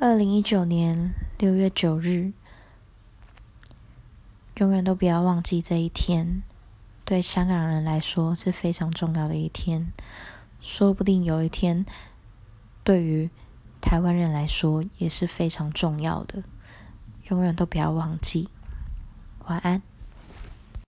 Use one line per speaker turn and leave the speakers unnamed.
二零一九年六月九日永远都不要忘记这一天对香港人来说是非常重要的一天。说不定有一天对于台湾人来说也是非常重要的。永远都不要忘记。晚安。